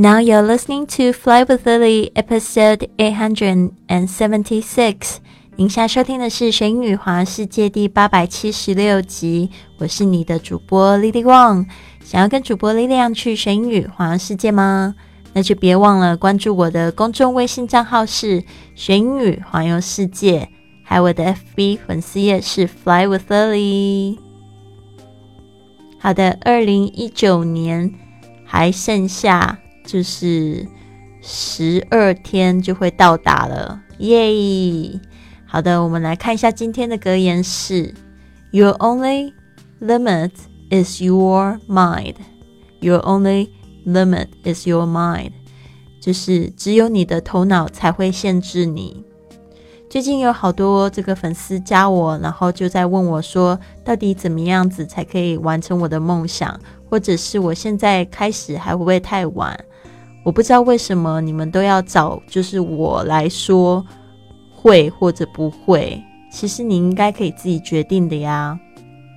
Now you're listening to Fly with Lily, episode eight hundred and seventy-six. 您现在收听的是《学英语环世界》第八百七十六集。我是你的主播 Lily Wang。想要跟主播力量去学英语环世界吗？那就别忘了关注我的公众微信账号是“玄女环游世界”，还有我的 FB 粉丝页是 “Fly with Lily”。好的，二零一九年还剩下。就是十二天就会到达了，耶！好的，我们来看一下今天的格言是：Your only limit is your mind. Your only limit is your mind. 就是只有你的头脑才会限制你。最近有好多这个粉丝加我，然后就在问我说，到底怎么样子才可以完成我的梦想，或者是我现在开始还会不会太晚？我不知道为什么你们都要找就是我来说会或者不会，其实你应该可以自己决定的呀。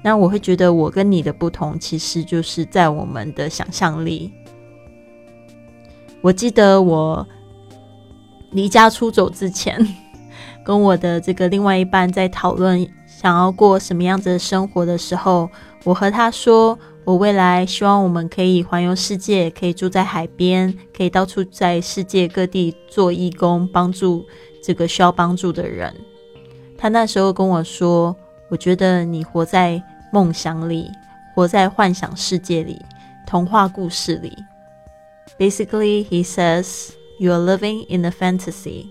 那我会觉得我跟你的不同，其实就是在我们的想象力。我记得我离家出走之前，跟我的这个另外一半在讨论想要过什么样子的生活的时候，我和他说。我未来希望我们可以环游世界，可以住在海边，可以到处在世界各地做义工，帮助这个需要帮助的人。他那时候跟我说：“我觉得你活在梦想里，活在幻想世界里，童话故事里。” Basically, he says you are living in a fantasy.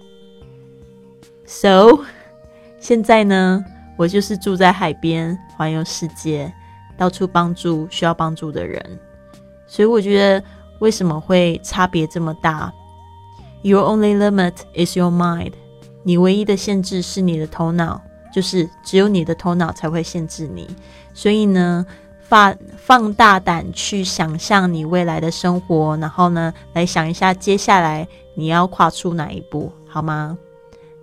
So，现在呢，我就是住在海边，环游世界。到处帮助需要帮助的人，所以我觉得为什么会差别这么大？Your only limit is your mind。你唯一的限制是你的头脑，就是只有你的头脑才会限制你。所以呢，放放大胆去想象你未来的生活，然后呢，来想一下接下来你要跨出哪一步，好吗？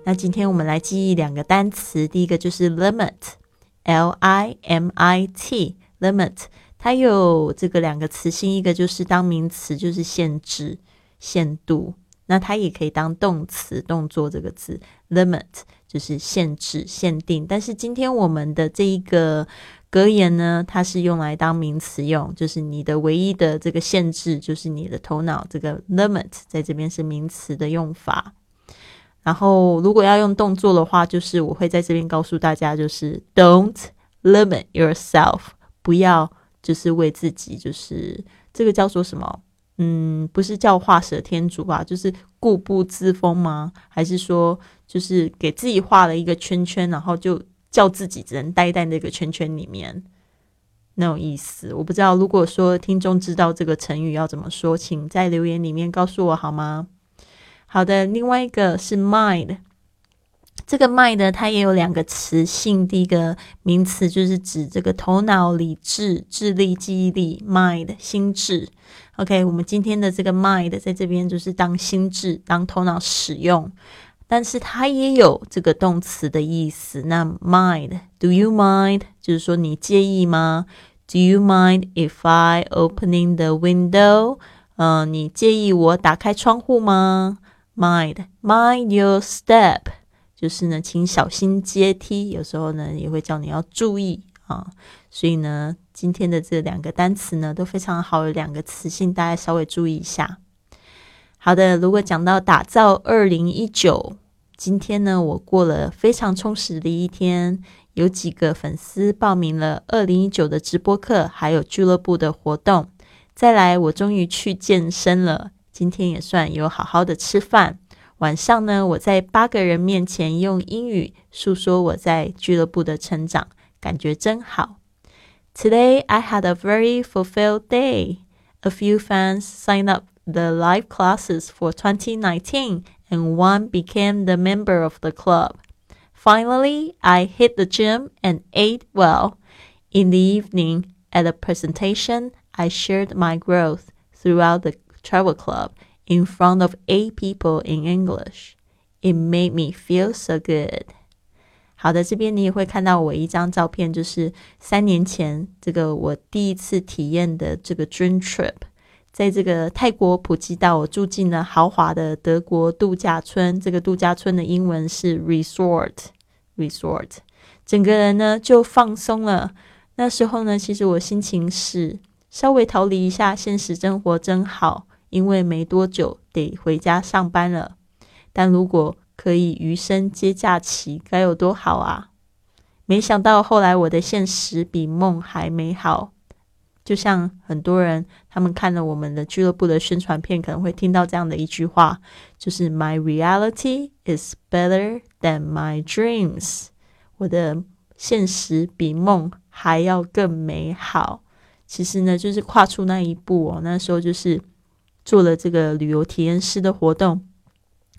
那今天我们来记忆两个单词，第一个就是 limit，L I M I T。limit，它有这个两个词性，一个就是当名词，就是限制、限度。那它也可以当动词，动作这个字 limit 就是限制、限定。但是今天我们的这一个格言呢，它是用来当名词用，就是你的唯一的这个限制就是你的头脑。这个 limit 在这边是名词的用法。然后如果要用动作的话，就是我会在这边告诉大家，就是 don't limit yourself。不要，就是为自己，就是这个叫做什么？嗯，不是叫画蛇添足吧？就是固步自封吗？还是说，就是给自己画了一个圈圈，然后就叫自己只能待在那个圈圈里面？那种意思，我不知道。如果说听众知道这个成语要怎么说，请在留言里面告诉我好吗？好的，另外一个是 mind。这个 mind 它也有两个词性，第一个名词就是指这个头脑、理智、智力、记忆力，mind 心智。OK，我们今天的这个 mind 在这边就是当心智、当头脑使用，但是它也有这个动词的意思。那 mind，do you mind？就是说你介意吗？Do you mind if I opening the window？嗯，你介意我打开窗户吗？Mind，mind your step。就是呢，请小心阶梯。有时候呢，也会叫你要注意啊。所以呢，今天的这两个单词呢，都非常好，有两个词性，大家稍微注意一下。好的，如果讲到打造二零一九，今天呢，我过了非常充实的一天。有几个粉丝报名了二零一九的直播课，还有俱乐部的活动。再来，我终于去健身了。今天也算有好好的吃饭。晚上呢，我在八个人面前用英语诉说我在俱乐部的成长，感觉真好。Today I had a very fulfilled day. A few fans signed up the live classes for 2019, and one became the member of the club. Finally, I hit the gym and ate well. In the evening, at a presentation, I shared my growth throughout the travel club in front of eight people in English. It made me feel so good. 好的，这边你也会看到我一张照片，就是三年前这个我第一次体验的这个 dream trip，在这个泰国普吉岛，我住进了豪华的德国度假村。这个度假村的英文是 resort，resort。整个人呢就放松了。那时候呢，其实我心情是稍微逃离一下现实生活真好，因为没多久得回家上班了。但如果可以余生接假期，该有多好啊！没想到后来我的现实比梦还美好。就像很多人，他们看了我们的俱乐部的宣传片，可能会听到这样的一句话，就是 “My reality is better than my dreams”。我的现实比梦还要更美好。其实呢，就是跨出那一步哦。那时候就是做了这个旅游体验师的活动。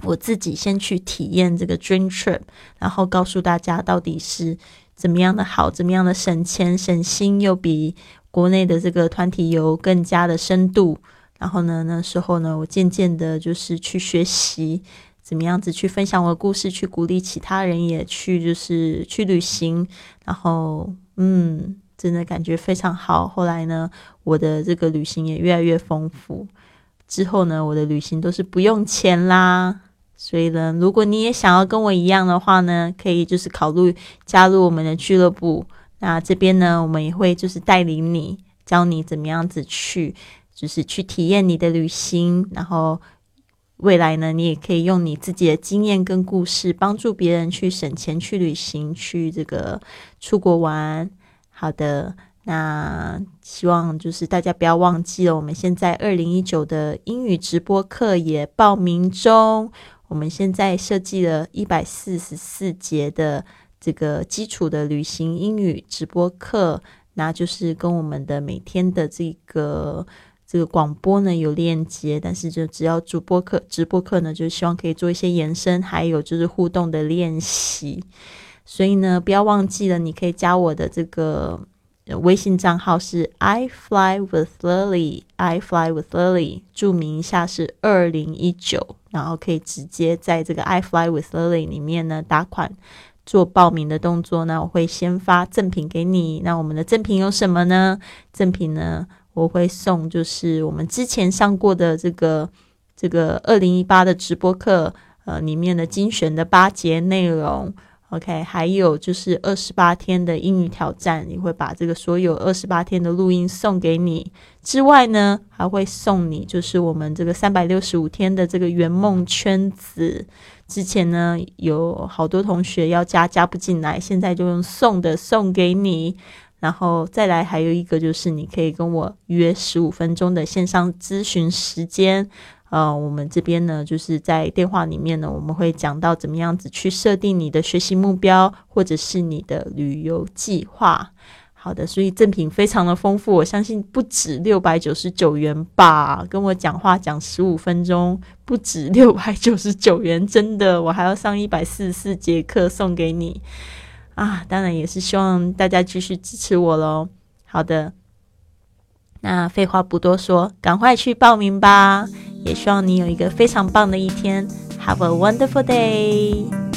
我自己先去体验这个 dream trip，然后告诉大家到底是怎么样的好，怎么样的省钱省心，又比国内的这个团体游更加的深度。然后呢，那时候呢，我渐渐的就是去学习怎么样子去分享我的故事，去鼓励其他人也去就是去旅行。然后，嗯，真的感觉非常好。后来呢，我的这个旅行也越来越丰富。之后呢，我的旅行都是不用钱啦。所以呢，如果你也想要跟我一样的话呢，可以就是考虑加入我们的俱乐部。那这边呢，我们也会就是带领你，教你怎么样子去，就是去体验你的旅行。然后未来呢，你也可以用你自己的经验跟故事，帮助别人去省钱、去旅行、去这个出国玩。好的，那希望就是大家不要忘记了，我们现在二零一九的英语直播课也报名中。我们现在设计了一百四十四节的这个基础的旅行英语直播课，那就是跟我们的每天的这个这个广播呢有链接，但是就只要主播课、直播课呢，就希望可以做一些延伸，还有就是互动的练习。所以呢，不要忘记了，你可以加我的这个。微信账号是 I fly with Lily，I fly with Lily，注明一下是二零一九，然后可以直接在这个 I fly with Lily 里面呢打款做报名的动作。那我会先发赠品给你。那我们的赠品有什么呢？赠品呢，我会送就是我们之前上过的这个这个二零一八的直播课，呃，里面的精选的八节内容。OK，还有就是二十八天的英语挑战，你会把这个所有二十八天的录音送给你。之外呢，还会送你就是我们这个三百六十五天的这个圆梦圈子。之前呢有好多同学要加，加不进来，现在就用送的送给你。然后再来还有一个就是你可以跟我约十五分钟的线上咨询时间。呃，我们这边呢，就是在电话里面呢，我们会讲到怎么样子去设定你的学习目标，或者是你的旅游计划。好的，所以赠品非常的丰富，我相信不止六百九十九元吧。跟我讲话讲十五分钟，不止六百九十九元，真的，我还要上一百四十四节课送给你啊！当然也是希望大家继续支持我喽。好的。那废话不多说，赶快去报名吧！也希望你有一个非常棒的一天。Have a wonderful day！